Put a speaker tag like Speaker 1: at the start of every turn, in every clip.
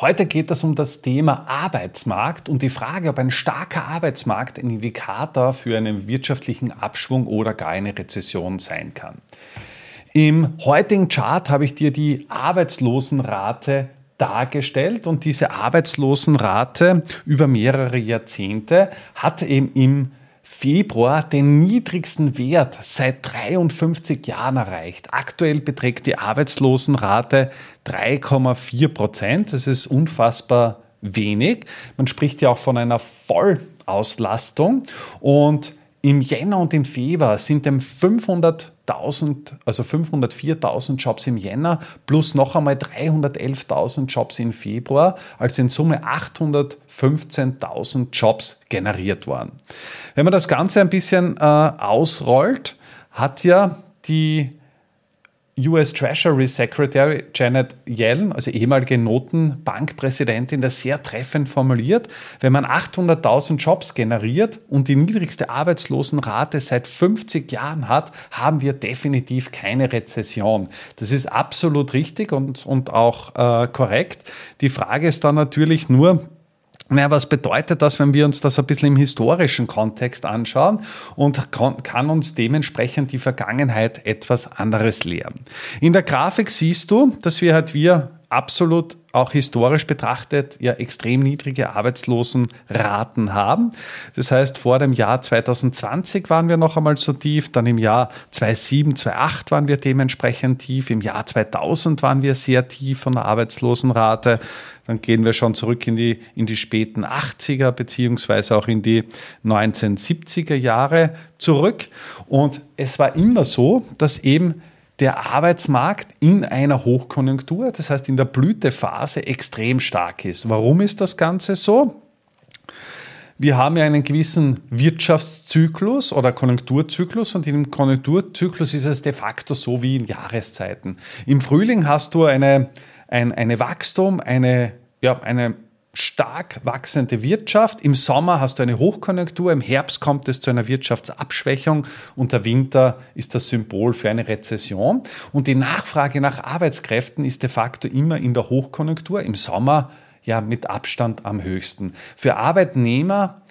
Speaker 1: Heute geht es um das Thema Arbeitsmarkt und die Frage, ob ein starker Arbeitsmarkt ein Indikator für einen wirtschaftlichen Abschwung oder gar eine Rezession sein kann. Im heutigen Chart habe ich dir die Arbeitslosenrate dargestellt und diese Arbeitslosenrate über mehrere Jahrzehnte hat eben im Februar den niedrigsten Wert seit 53 Jahren erreicht. Aktuell beträgt die Arbeitslosenrate 3,4 Prozent. Das ist unfassbar wenig. Man spricht ja auch von einer Vollauslastung und im Jänner und im Februar sind dem 500.000, also 504.000 Jobs im Jänner plus noch einmal 311.000 Jobs im Februar, also in Summe 815.000 Jobs generiert worden. Wenn man das Ganze ein bisschen äh, ausrollt, hat ja die US Treasury Secretary Janet Yellen, also ehemalige Notenbankpräsidentin, das sehr treffend formuliert. Wenn man 800.000 Jobs generiert und die niedrigste Arbeitslosenrate seit 50 Jahren hat, haben wir definitiv keine Rezession. Das ist absolut richtig und, und auch äh, korrekt. Die Frage ist dann natürlich nur, naja, was bedeutet das, wenn wir uns das ein bisschen im historischen Kontext anschauen und kann uns dementsprechend die Vergangenheit etwas anderes lehren? In der Grafik siehst du, dass wir halt wir absolut auch historisch betrachtet ja extrem niedrige Arbeitslosenraten haben. Das heißt, vor dem Jahr 2020 waren wir noch einmal so tief, dann im Jahr 2007, 2008 waren wir dementsprechend tief, im Jahr 2000 waren wir sehr tief von der Arbeitslosenrate. Dann gehen wir schon zurück in die, in die späten 80er beziehungsweise auch in die 1970er Jahre zurück. Und es war immer so, dass eben der Arbeitsmarkt in einer Hochkonjunktur, das heißt in der Blütephase, extrem stark ist. Warum ist das Ganze so? Wir haben ja einen gewissen Wirtschaftszyklus oder Konjunkturzyklus und im Konjunkturzyklus ist es de facto so wie in Jahreszeiten. Im Frühling hast du eine, ein eine Wachstum, eine, ja, eine stark wachsende Wirtschaft. Im Sommer hast du eine Hochkonjunktur, im Herbst kommt es zu einer Wirtschaftsabschwächung und der Winter ist das Symbol für eine Rezession. Und die Nachfrage nach Arbeitskräften ist de facto immer in der Hochkonjunktur, im Sommer ja mit Abstand am höchsten. Für Arbeitnehmer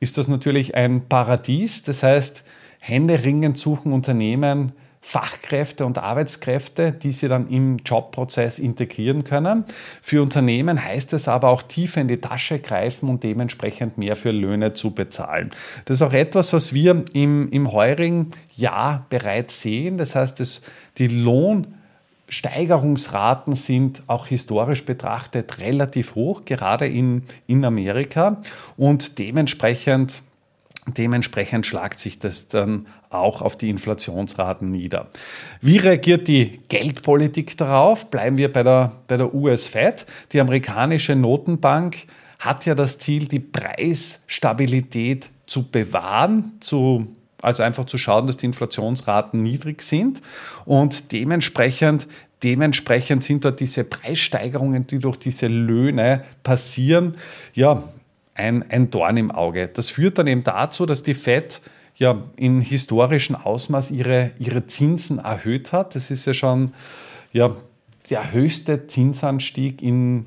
Speaker 1: ist das natürlich ein Paradies, das heißt, händeringend suchen Unternehmen Fachkräfte und Arbeitskräfte, die sie dann im Jobprozess integrieren können. Für Unternehmen heißt es aber auch tiefer in die Tasche greifen und dementsprechend mehr für Löhne zu bezahlen. Das ist auch etwas, was wir im, im heurigen Jahr bereits sehen. Das heißt, das, die Lohnsteigerungsraten sind auch historisch betrachtet relativ hoch, gerade in, in Amerika. Und dementsprechend Dementsprechend schlagt sich das dann auch auf die Inflationsraten nieder. Wie reagiert die Geldpolitik darauf? Bleiben wir bei der, bei der US-Fed. Die amerikanische Notenbank hat ja das Ziel, die Preisstabilität zu bewahren, zu, also einfach zu schauen, dass die Inflationsraten niedrig sind und dementsprechend Dementsprechend sind dort diese Preissteigerungen, die durch diese Löhne passieren, ja, ein, ein Dorn im Auge. Das führt dann eben dazu, dass die FED ja in historischem Ausmaß ihre, ihre Zinsen erhöht hat. Das ist ja schon ja, der höchste Zinsanstieg in,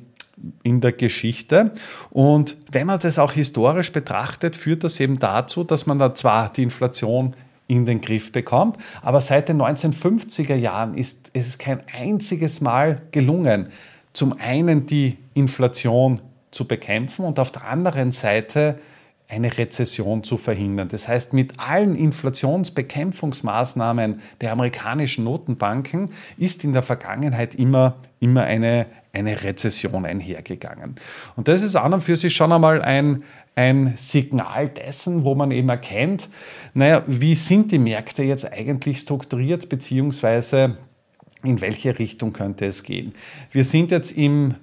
Speaker 1: in der Geschichte. Und wenn man das auch historisch betrachtet, führt das eben dazu, dass man da zwar die Inflation in den Griff bekommt, aber seit den 1950er Jahren ist es kein einziges Mal gelungen, zum einen die Inflation zu bekämpfen und auf der anderen Seite eine Rezession zu verhindern. Das heißt, mit allen Inflationsbekämpfungsmaßnahmen der amerikanischen Notenbanken ist in der Vergangenheit immer, immer eine, eine Rezession einhergegangen. Und das ist an und für sich schon einmal ein, ein Signal dessen, wo man eben erkennt, naja, wie sind die Märkte jetzt eigentlich strukturiert, beziehungsweise in welche Richtung könnte es gehen. Wir sind jetzt im,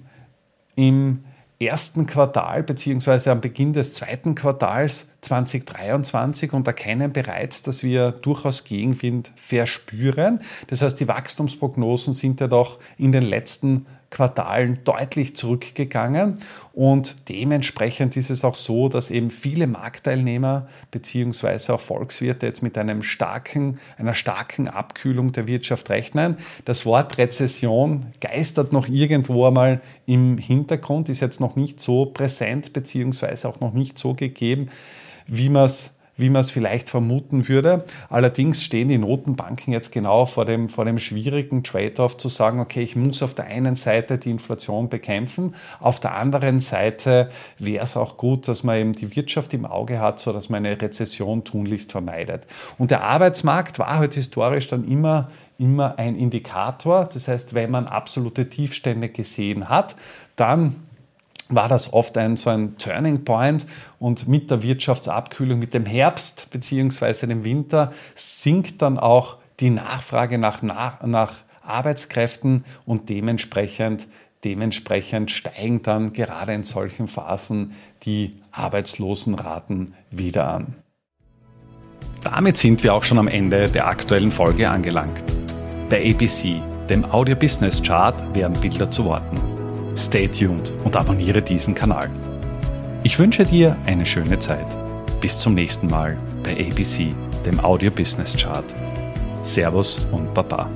Speaker 1: im ersten Quartal beziehungsweise am Beginn des zweiten Quartals 2023 und erkennen bereits, dass wir durchaus Gegenwind verspüren. Das heißt, die Wachstumsprognosen sind ja doch in den letzten Quartalen deutlich zurückgegangen und dementsprechend ist es auch so, dass eben viele Marktteilnehmer bzw. auch Volkswirte jetzt mit einem starken, einer starken Abkühlung der Wirtschaft rechnen. Das Wort Rezession geistert noch irgendwo einmal im Hintergrund, ist jetzt noch nicht so präsent bzw. auch noch nicht so gegeben, wie man es wie man es vielleicht vermuten würde. Allerdings stehen die Notenbanken jetzt genau vor dem, vor dem schwierigen Trade-off zu sagen, okay, ich muss auf der einen Seite die Inflation bekämpfen, auf der anderen Seite wäre es auch gut, dass man eben die Wirtschaft im Auge hat, sodass man eine Rezession tunlichst vermeidet. Und der Arbeitsmarkt war halt historisch dann immer immer ein Indikator. Das heißt, wenn man absolute Tiefstände gesehen hat, dann war das oft ein, so ein Turning Point und mit der Wirtschaftsabkühlung, mit dem Herbst bzw. dem Winter sinkt dann auch die Nachfrage nach, nach, nach Arbeitskräften und dementsprechend, dementsprechend steigen dann gerade in solchen Phasen die Arbeitslosenraten wieder an. Damit sind wir auch schon am Ende der aktuellen Folge angelangt. Bei ABC, dem Audio Business Chart, werden Bilder zu Worten. Stay tuned und abonniere diesen Kanal. Ich wünsche dir eine schöne Zeit. Bis zum nächsten Mal bei ABC, dem Audio Business Chart. Servus und Baba.